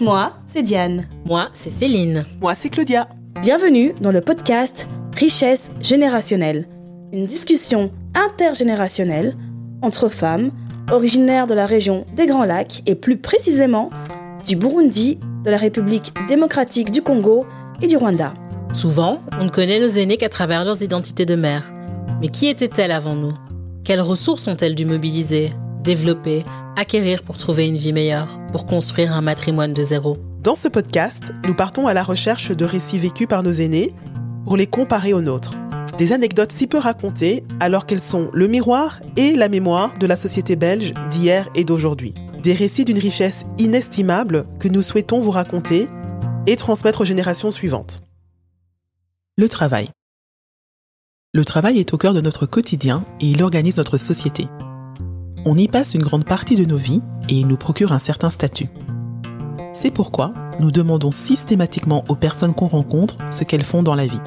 Moi, c'est Diane. Moi, c'est Céline. Moi, c'est Claudia. Bienvenue dans le podcast Richesse générationnelle, une discussion intergénérationnelle entre femmes originaires de la région des Grands Lacs et plus précisément du Burundi, de la République démocratique du Congo et du Rwanda. Souvent, on ne connaît nos aînés qu'à travers leurs identités de mère. Mais qui étaient-elles avant nous? Quelles ressources ont-elles dû mobiliser, développer, acquérir pour trouver une vie meilleure, pour construire un matrimoine de zéro Dans ce podcast, nous partons à la recherche de récits vécus par nos aînés pour les comparer aux nôtres. Des anecdotes si peu racontées alors qu'elles sont le miroir et la mémoire de la société belge d'hier et d'aujourd'hui. Des récits d'une richesse inestimable que nous souhaitons vous raconter et transmettre aux générations suivantes. Le travail. Le travail est au cœur de notre quotidien et il organise notre société. On y passe une grande partie de nos vies et il nous procure un certain statut. C'est pourquoi nous demandons systématiquement aux personnes qu'on rencontre ce qu'elles font dans la vie.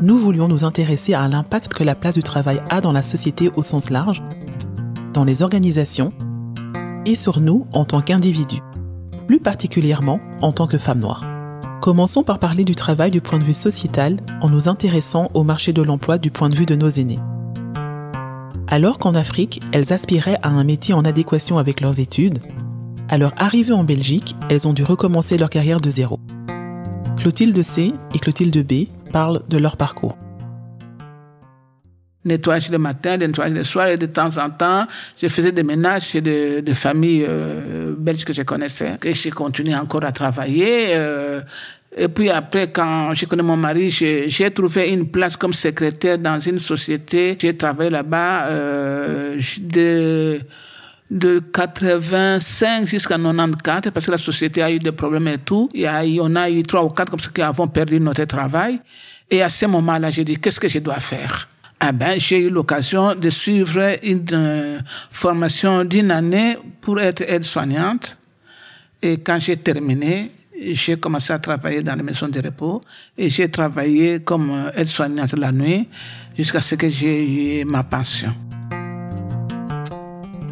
Nous voulions nous intéresser à l'impact que la place du travail a dans la société au sens large, dans les organisations et sur nous en tant qu'individus, plus particulièrement en tant que femmes noires. Commençons par parler du travail du point de vue sociétal en nous intéressant au marché de l'emploi du point de vue de nos aînés. Alors qu'en Afrique, elles aspiraient à un métier en adéquation avec leurs études, à leur arrivée en Belgique, elles ont dû recommencer leur carrière de zéro. Clotilde C et Clotilde B parlent de leur parcours. Nettoyage le matin, nettoyage le soir, et de temps en temps, je faisais des ménages chez des, des familles euh, belges que je connaissais. Et j'ai continué encore à travailler. Euh, et puis après, quand je connais mon mari, j'ai trouvé une place comme secrétaire dans une société. J'ai travaillé là-bas euh, de de 85 jusqu'à 94 parce que la société a eu des problèmes et tout. A, on a eu trois ou quatre comme ça qui avons perdu notre travail. Et à ce moment-là, j'ai dit, qu'est-ce que je dois faire? Ah ben, j'ai eu l'occasion de suivre une euh, formation d'une année pour être aide-soignante. Et quand j'ai terminé, j'ai commencé à travailler dans les maisons de repos et j'ai travaillé comme euh, aide-soignante la nuit jusqu'à ce que j'ai eu ma pension.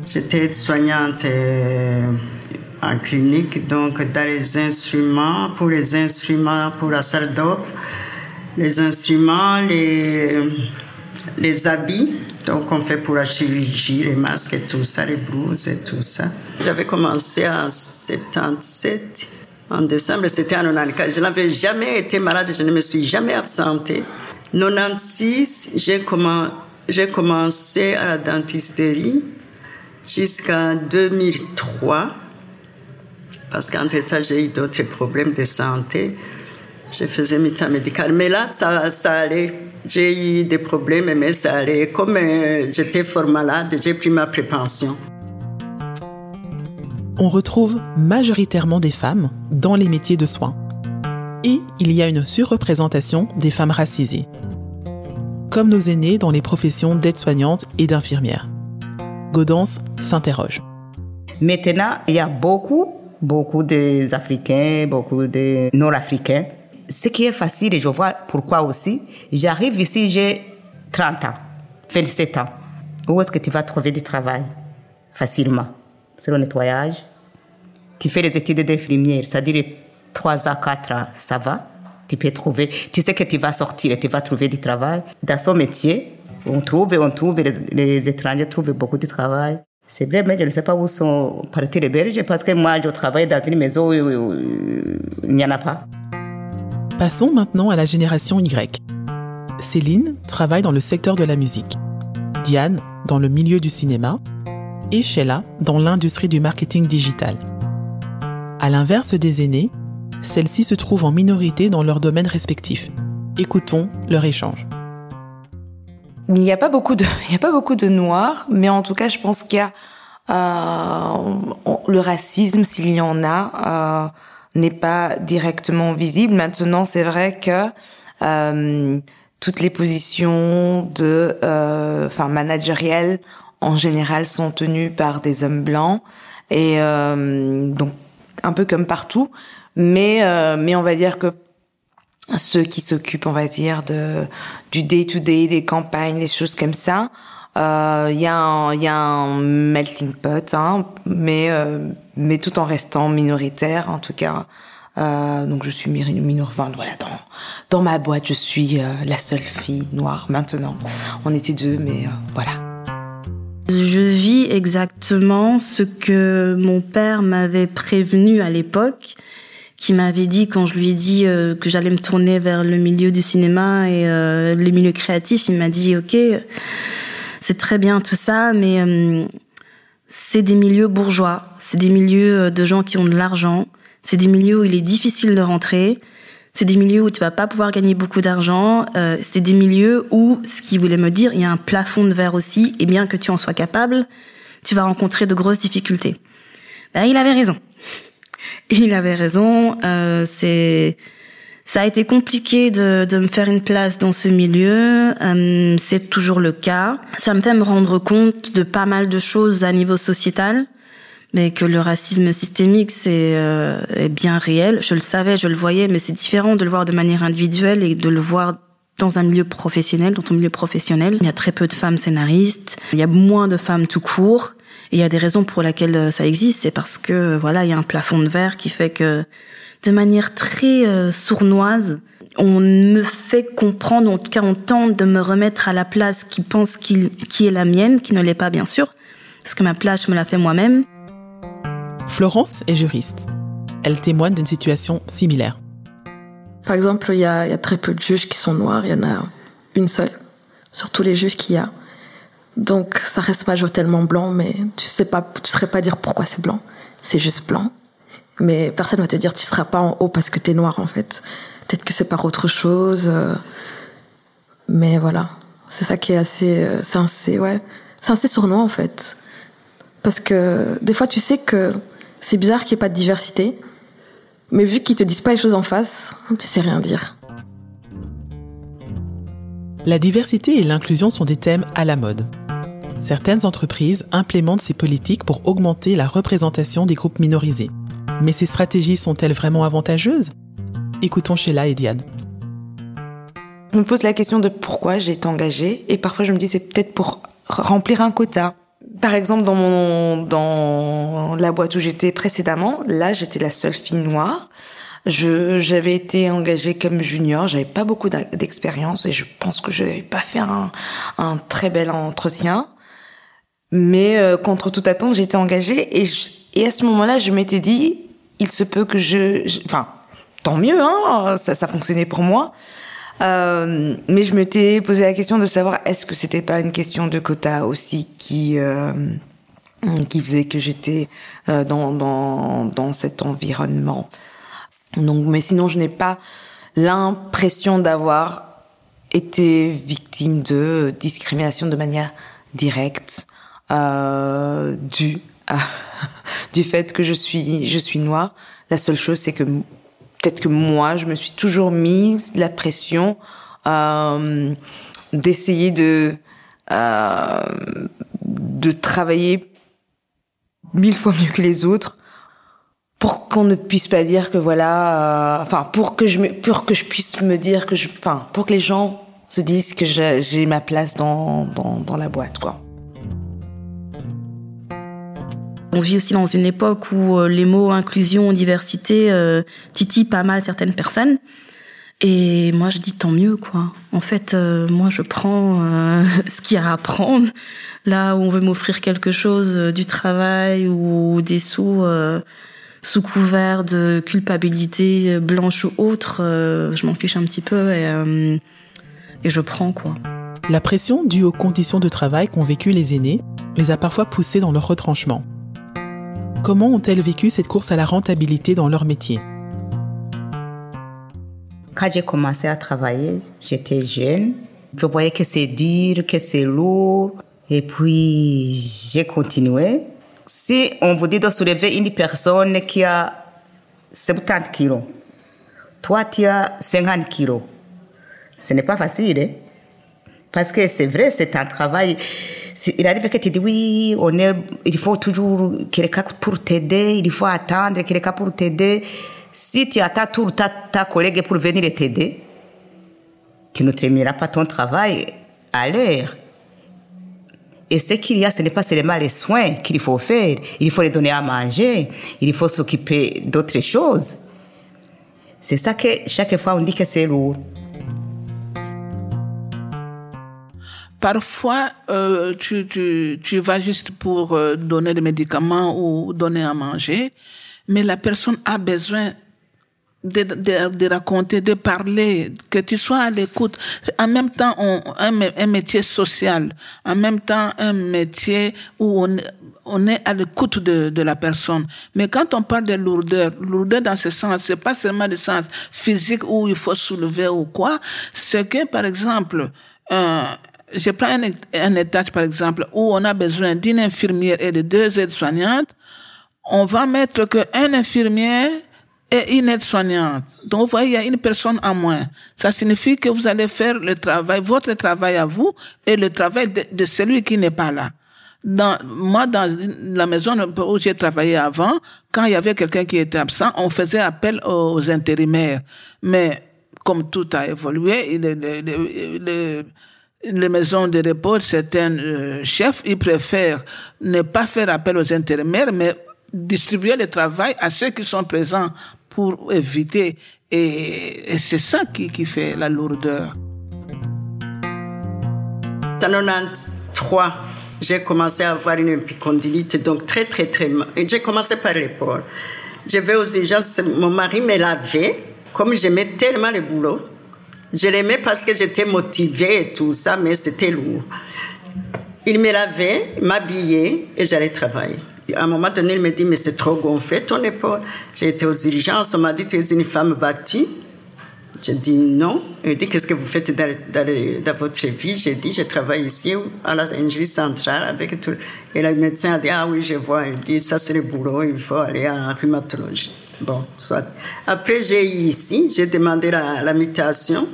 J'étais soignante euh, en clinique, donc dans les instruments, pour les instruments, pour la salle d'op, les instruments, les, les habits, donc on fait pour la chirurgie, les masques et tout ça, les blouses et tout ça. J'avais commencé en 77, en décembre, c'était en 94. Je n'avais jamais été malade, je ne me suis jamais absentée. 96, j'ai commencé, à la dentisterie jusqu'en 2003, parce qu'entre-temps, j'ai eu d'autres problèmes de santé. Je faisais mes temps médical. Mais là, ça, ça allait. J'ai eu des problèmes, mais ça allait. Comme euh, j'étais fort malade, j'ai pris ma prépension. On retrouve majoritairement des femmes dans les métiers de soins. Et il y a une surreprésentation des femmes racisées, comme nos aînés dans les professions d'aide-soignante et d'infirmière. Gaudence s'interroge. Maintenant, il y a beaucoup, beaucoup d'Africains, beaucoup de Nord-Africains. Ce qui est facile, et je vois pourquoi aussi, j'arrive ici, j'ai 30 ans, 27 ans. Où est-ce que tu vas trouver du travail facilement? C'est le nettoyage. Tu fais les études d'infirmière, c'est-à-dire 3 à 4 ans, ça va. Tu peux trouver, tu sais que tu vas sortir et tu vas trouver du travail. Dans son métier, on trouve, on trouve, les, les étrangers trouvent beaucoup de travail. C'est vrai, mais je ne sais pas où sont partis les Belges parce que moi, je travaille dans une maison où, il n'y en a pas. Passons maintenant à la génération Y. Céline travaille dans le secteur de la musique. Diane dans le milieu du cinéma et Sheila dans l'industrie du marketing digital. À l'inverse des aînés, celles-ci se trouvent en minorité dans leurs domaines respectifs. Écoutons leur échange. Il n'y a pas beaucoup de, il y a pas beaucoup de noirs, mais en tout cas, je pense qu'il y a euh, le racisme, s'il y en a, euh, n'est pas directement visible. Maintenant, c'est vrai que euh, toutes les positions de, euh, enfin, managérielles en général sont tenues par des hommes blancs et euh, donc un peu comme partout, mais euh, mais on va dire que ceux qui s'occupent, on va dire, de du day to day, des campagnes, des choses comme ça, Euh, Il y, un- il y a un melting pot, hein, mais, euh, mais tout en restant minoritaire, en tout cas. Euh, donc je suis miri- minor, enfin, voilà, dans, dans ma boîte, je suis euh, la seule fille noire maintenant. On était deux, mais euh, voilà. Je vis exactement ce que mon père m'avait prévenu à l'époque, qui m'avait dit quand je lui ai dit euh, que j'allais me tourner vers le milieu du cinéma et euh, le milieu créatif, il m'a dit OK, c'est très bien tout ça, mais euh, c'est des milieux bourgeois, c'est des milieux de gens qui ont de l'argent, c'est des milieux où il est difficile de rentrer. C'est des milieux où tu vas pas pouvoir gagner beaucoup d'argent. Euh, c'est des milieux où, ce qu'il voulait me dire, il y a un plafond de verre aussi. Et bien que tu en sois capable, tu vas rencontrer de grosses difficultés. Ben, il avait raison. Il avait raison. Euh, c'est ça a été compliqué de, de me faire une place dans ce milieu. Euh, c'est toujours le cas. Ça me fait me rendre compte de pas mal de choses à niveau sociétal mais que le racisme systémique c'est euh, est bien réel. Je le savais, je le voyais, mais c'est différent de le voir de manière individuelle et de le voir dans un milieu professionnel, dans ton milieu professionnel. Il y a très peu de femmes scénaristes, il y a moins de femmes tout court. Et il y a des raisons pour lesquelles euh, ça existe, c'est parce que voilà, il y a un plafond de verre qui fait que de manière très euh, sournoise, on me fait comprendre, en tout cas on tente de me remettre à la place qui pense qu'il, qui est la mienne, qui ne l'est pas bien sûr, parce que ma place je me la fais moi-même. Florence est juriste. Elle témoigne d'une situation similaire. Par exemple, il y a, très peu de juges qui sont noirs, il y en a une seule, sur tous les juges qu'il y a. Donc ça reste majoritairement blanc, mais tu sais pas, tu saurais pas dire pourquoi c'est blanc. C'est juste blanc. Mais personne va te dire tu seras pas en haut parce que t'es noir en fait. Peut-être que c'est par autre chose. euh, Mais voilà, c'est ça qui est assez, euh, c'est assez, ouais, c'est assez sournois en fait. Parce que des fois tu sais que c'est bizarre qu'il n'y ait pas de diversité, mais vu qu'ils te disent pas les choses en face, tu sais rien dire. La diversité et l'inclusion sont des thèmes à la mode. Certaines entreprises implémentent ces politiques pour augmenter la représentation des groupes minorisés. Mais ces stratégies sont-elles vraiment avantageuses? Écoutons Sheila et Diane. Je me pose la question de pourquoi j'ai été engagée et parfois je me dis c'est peut-être pour remplir un quota. Par exemple, dans mon dans la boîte où j'étais précédemment, là j'étais la seule fille noire. Je j'avais été engagée comme junior, j'avais pas beaucoup d'expérience et je pense que je n'avais pas fait un, un très bel entretien. Mais euh, contre toute attente, été engagée et, je- et à ce moment-là, je m'étais dit, il se peut que je, je- enfin, tant mieux, hein, ça, ça fonctionnait pour moi. Euh, mais je m'étais posé la question de savoir est-ce que c'était pas une question de quota aussi qui euh, qui faisait que j'étais euh, dans, dans dans cet environnement. Donc, mais sinon, je n'ai pas l'impression d'avoir été victime de discrimination de manière directe euh, due à, du fait que je suis je suis noire. La seule chose, c'est que peut-être que moi, je me suis toujours mise la pression euh, d'essayer de euh, de travailler mille fois mieux que les autres pour qu'on ne puisse pas dire que voilà, euh, enfin pour que je me, pour que je puisse me dire que je, enfin pour que les gens se disent que j'ai ma place dans, dans dans la boîte quoi. On vit aussi dans une époque où euh, les mots inclusion, diversité euh, titillent pas mal certaines personnes. Et moi, je dis tant mieux, quoi. En fait, euh, moi, je prends euh, ce qu'il y a à prendre. Là où on veut m'offrir quelque chose, du travail ou des sous, sous couvert de culpabilité blanche ou autre, je m'en fiche un petit peu et, et je prends, quoi. La pression due aux conditions de travail qu'ont vécu les aînés les a parfois poussés dans leur retranchement. Comment ont-elles vécu cette course à la rentabilité dans leur métier? Quand j'ai commencé à travailler, j'étais jeune. Je voyais que c'est dur, que c'est lourd. Et puis, j'ai continué. Si on vous dit de soulever une personne qui a 70 kilos, toi, tu as 50 kilos, ce n'est pas facile. hein. Parce que c'est vrai, c'est un travail. Il arrive que tu dis oui, on est, il faut toujours quelqu'un pour t'aider, il faut attendre quelqu'un pour t'aider. Si tu attends tout ta, ta collègue pour venir t'aider, tu ne termineras pas ton travail à l'heure. Et ce qu'il y a, ce n'est pas seulement les soins qu'il faut faire. Il faut les donner à manger. Il faut s'occuper d'autres choses. C'est ça que chaque fois on dit que c'est lourd. Parfois, euh, tu, tu, tu vas juste pour euh, donner des médicaments ou donner à manger, mais la personne a besoin de, de, de, raconter, de parler, que tu sois à l'écoute. En même temps, on, un, un, métier social, en même temps, un métier où on, on est à l'écoute de, de la personne. Mais quand on parle de lourdeur, lourdeur dans ce sens, c'est pas seulement le sens physique où il faut soulever ou quoi, c'est que, par exemple, euh, je prends un, étage, par exemple, où on a besoin d'une infirmière et de deux aides-soignantes, on va mettre qu'un infirmier et une aide-soignante. Donc, vous voyez, il y a une personne en moins. Ça signifie que vous allez faire le travail, votre travail à vous et le travail de, de celui qui n'est pas là. Dans, moi, dans la maison où j'ai travaillé avant, quand il y avait quelqu'un qui était absent, on faisait appel aux intérimaires. Mais comme tout a évolué, le, le, le, les maisons de repos, certains euh, chefs, ils préfèrent ne pas faire appel aux intérimaires, mais distribuer le travail à ceux qui sont présents pour éviter. Et, c'est ça qui, fait la lourdeur. En 93, j'ai commencé à avoir une épicondylite, donc très, très, très mal. J'ai commencé par l'épaule. Je vais aux urgences, mon mari me lavait, comme j'aimais tellement le boulot. Je l'aimais parce que j'étais motivée et tout ça, mais c'était lourd. Il me lavait, m'habillait et j'allais travailler. À un moment donné, il me dit, mais c'est trop gonflé ton épaule. J'ai été aux urgences, on m'a dit, tu es une femme battue. J'ai dit non. Il dit, qu'est-ce que vous faites dans, votre vie? J'ai dit, je travaille ici à la lingerie centrale avec tout. Et le médecin a dit, ah oui, je vois. Il dit, ça c'est le boulot, il faut aller en rhumatologie. Bon, soit. Après, j'ai eu ici, j'ai demandé la mutation.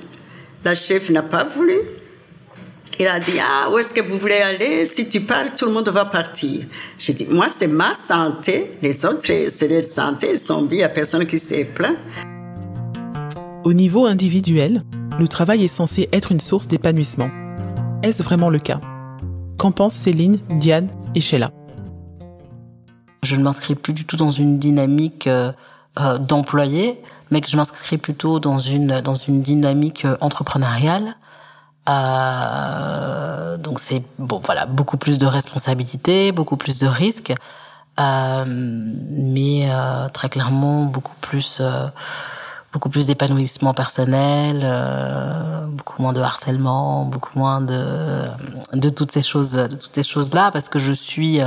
La chef n'a pas voulu. Il a dit, ah, où est-ce que vous voulez aller? Si tu pars, tout le monde va partir. J'ai dit, moi, c'est ma santé. Les autres, c'est leur santé. Ils sont bien, il n'y a personne qui s'est plaint. Au niveau individuel, le travail est censé être une source d'épanouissement. Est-ce vraiment le cas? Qu'en pensent Céline, Diane et Sheila? Je ne m'inscris plus du tout dans une dynamique euh, euh, d'employé, mais que je m'inscris plutôt dans une, dans une dynamique euh, entrepreneuriale. Euh, donc c'est bon, voilà, beaucoup plus de responsabilités, beaucoup plus de risques, euh, mais euh, très clairement beaucoup plus, euh, beaucoup plus d'épanouissement personnel, euh, beaucoup moins de harcèlement, beaucoup moins de de toutes ces choses, de toutes ces choses là, parce que je suis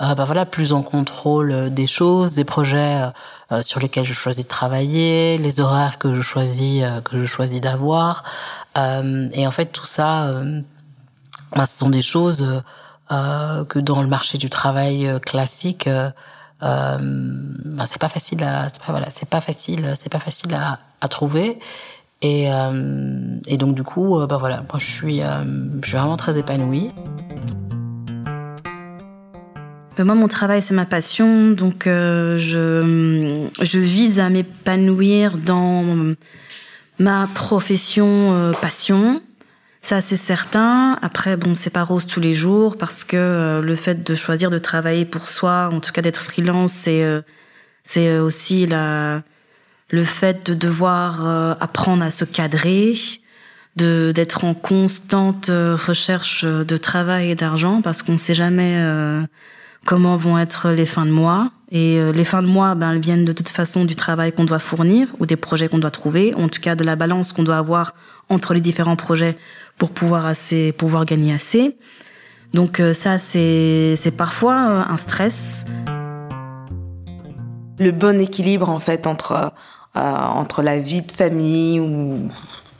euh, bah voilà plus en contrôle des choses, des projets euh, sur lesquels je choisis de travailler, les horaires que je choisis que je choisis d'avoir. Euh, et en fait, tout ça, euh, bah, ce sont des choses euh, que dans le marché du travail classique, bah, c'est pas facile à, c'est pas, voilà, c'est pas facile, c'est pas facile à, à trouver. Et, et donc du coup, bah voilà, moi je suis, je suis vraiment très épanouie. Moi, mon travail, c'est ma passion, donc euh, je, je vise à m'épanouir dans ma profession euh, passion. Ça, c'est certain. Après, bon, c'est pas rose tous les jours parce que euh, le fait de choisir de travailler pour soi, en tout cas d'être freelance, c'est euh, c'est aussi la le fait de devoir apprendre à se cadrer, de d'être en constante recherche de travail et d'argent parce qu'on ne sait jamais comment vont être les fins de mois. Et euh, les fins de mois, ben, elles viennent de toute façon du travail qu'on doit fournir ou des projets qu'on doit trouver, en tout cas de la balance qu'on doit avoir entre les différents projets pour pouvoir assez, pouvoir gagner assez. Donc euh, ça, c'est c'est parfois euh, un stress. Le bon équilibre en fait entre entre la vie de famille ou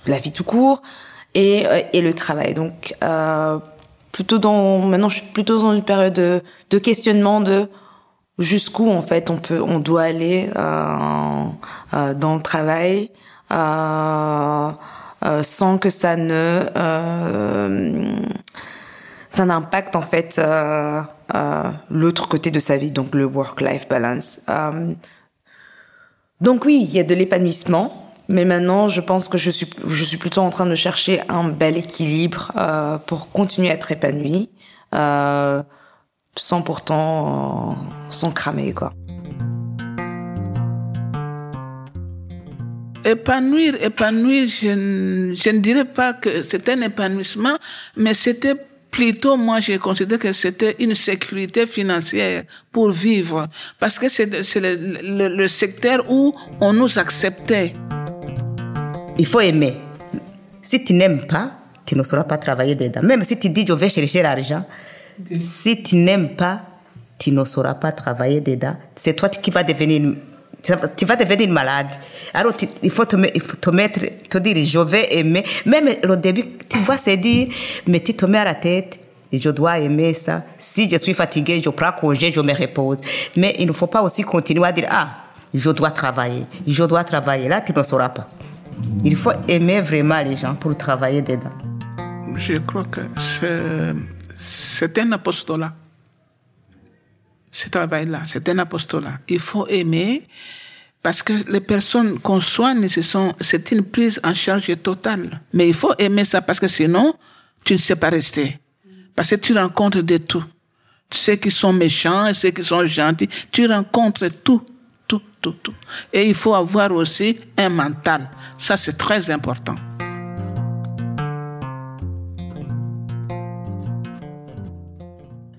la vie tout court et et le travail. Donc plutôt dans maintenant je suis plutôt dans une période de, questionnement de jusqu'où en fait on peut on doit aller euh, euh, dans le travail euh, sans que ça ne ça n'impacte en fait l'autre côté de sa vie donc le work life balance donc oui il y a de l'épanouissement mais maintenant, je pense que je suis, je suis plutôt en train de chercher un bel équilibre pour continuer à être épanouie, euh, sans pourtant sans cramer quoi. Épanouir, épanouir, je, ne dirais pas que c'était un épanouissement, mais c'était plutôt, moi, j'ai considéré que c'était une sécurité financière pour vivre, parce que c'est le, le secteur où on nous acceptait. Il faut aimer. Si tu n'aimes pas, tu ne sauras pas travailler dedans. Même si tu dis je vais chercher l'argent, si tu n'aimes pas, tu ne sauras pas travailler dedans. C'est toi qui vas devenir tu vas devenir malade. Alors, il, faut te, te, mettre, te dire, je vais aimer. Même au début, tu c'est dur, mais tu te mets à la tête, je dois aimer ça. Si je suis fatigué, je prends congé, je me repose. Mais il ne faut pas aussi continuer à dire, ah, je dois travailler, je dois travailler. Là, tu ne sauras pas. Il faut aimer vraiment les gens pour travailler dedans. Je crois que c'est un apostolat ce travail-là. C'est un apostolat. Il faut aimer parce que les personnes qu'on soigne, c'est une prise en charge totale. Mais il faut aimer ça parce que sinon, tu ne sais pas rester. Parce que tu rencontres de tout. Ceux qui sont méchants ceux qui sont gentils, tu rencontres tout, tout, tout, tout. Et il faut avoir aussi un mental. Ça, c'est très important.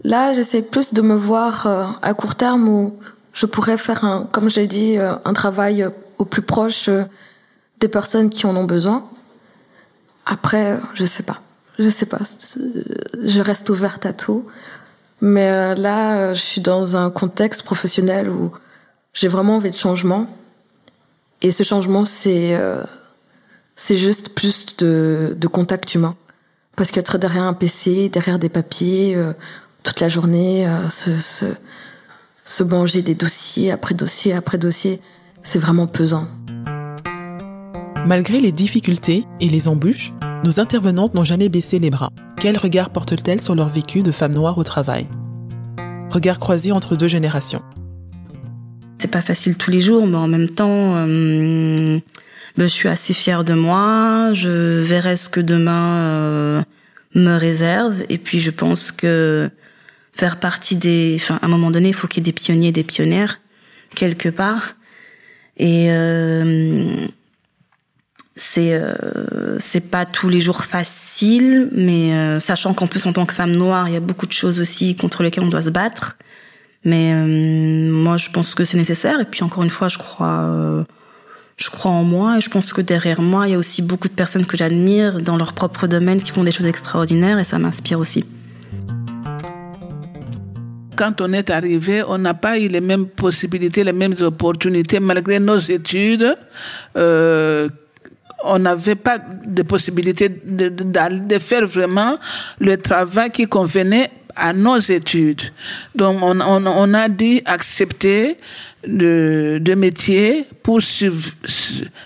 Là, j'essaie plus de me voir euh, à court terme où je pourrais faire, un, comme je l'ai dit, euh, un travail au plus proche euh, des personnes qui en ont besoin. Après, je sais pas. Je sais pas. Je reste ouverte à tout. Mais là, je suis dans un contexte professionnel où j'ai vraiment envie de changement. Et ce changement, c'est c'est juste plus de, de contact humain. Parce qu'être derrière un PC, derrière des papiers, toute la journée, euh, se, se, manger des dossiers après dossier après dossier. C'est vraiment pesant. Malgré les difficultés et les embûches, nos intervenantes n'ont jamais baissé les bras. Quel regard portent-elles sur leur vécu de femmes noires au travail? Regard croisé entre deux générations. C'est pas facile tous les jours, mais en même temps, euh, ben, je suis assez fière de moi. Je verrai ce que demain euh, me réserve. Et puis, je pense que faire partie des. Enfin, à un moment donné, il faut qu'il y ait des pionniers, des pionnières quelque part. Et euh, c'est euh, c'est pas tous les jours facile, mais sachant qu'en plus en tant que femme noire, il y a beaucoup de choses aussi contre lesquelles on doit se battre. Mais euh, moi, je pense que c'est nécessaire. Et puis encore une fois, je crois. Euh, je crois en moi et je pense que derrière moi, il y a aussi beaucoup de personnes que j'admire dans leur propre domaine qui font des choses extraordinaires et ça m'inspire aussi quand on est arrivé, on n'a pas eu les mêmes possibilités, les mêmes opportunités, malgré nos études. Euh, on n'avait pas de possibilité de, de, faire vraiment le travail qui convenait à nos études. Donc, on, on, on a dû accepter de, de métier pour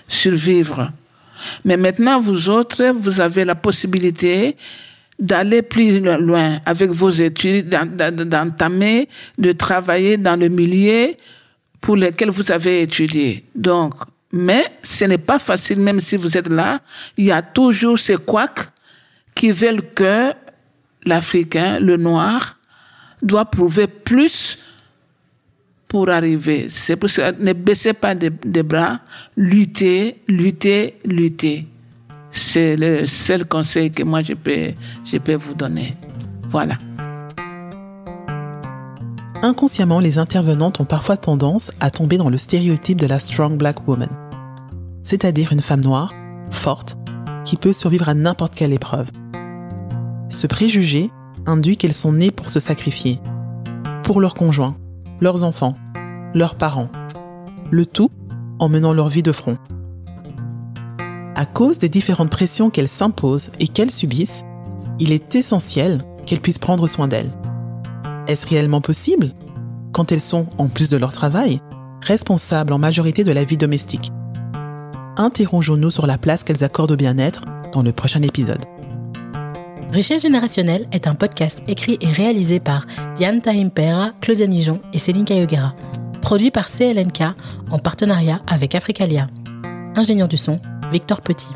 survivre. Mais maintenant, vous autres, vous avez la possibilité d'aller plus loin avec vos études, d'entamer, de travailler dans le milieu pour lequel vous avez étudié. Donc, mais ce n'est pas facile, même si vous êtes là. Il y a toujours ces couacs qui veulent que l'Africain, le noir, doit prouver plus pour arriver. C'est pour ça, ne baissez pas des bras, luttez, luttez, luttez. C'est le seul conseil que moi je peux, je peux vous donner. Voilà. Inconsciemment, les intervenantes ont parfois tendance à tomber dans le stéréotype de la strong black woman, c'est-à-dire une femme noire, forte, qui peut survivre à n'importe quelle épreuve. Ce préjugé induit qu'elles sont nées pour se sacrifier, pour leurs conjoints, leurs enfants, leurs parents, le tout en menant leur vie de front. À cause des différentes pressions qu'elles s'imposent et qu'elles subissent, il est essentiel qu'elles puissent prendre soin d'elles. Est-ce réellement possible quand elles sont, en plus de leur travail, responsables en majorité de la vie domestique? Interrogeons-nous sur la place qu'elles accordent au bien-être dans le prochain épisode. Richesse générationnelle est un podcast écrit et réalisé par Diane Tahimpera, Claudia Nijon et Céline Kayogera, produit par CLNK en partenariat avec Africalia. Ingénieur du son, Victor Petit.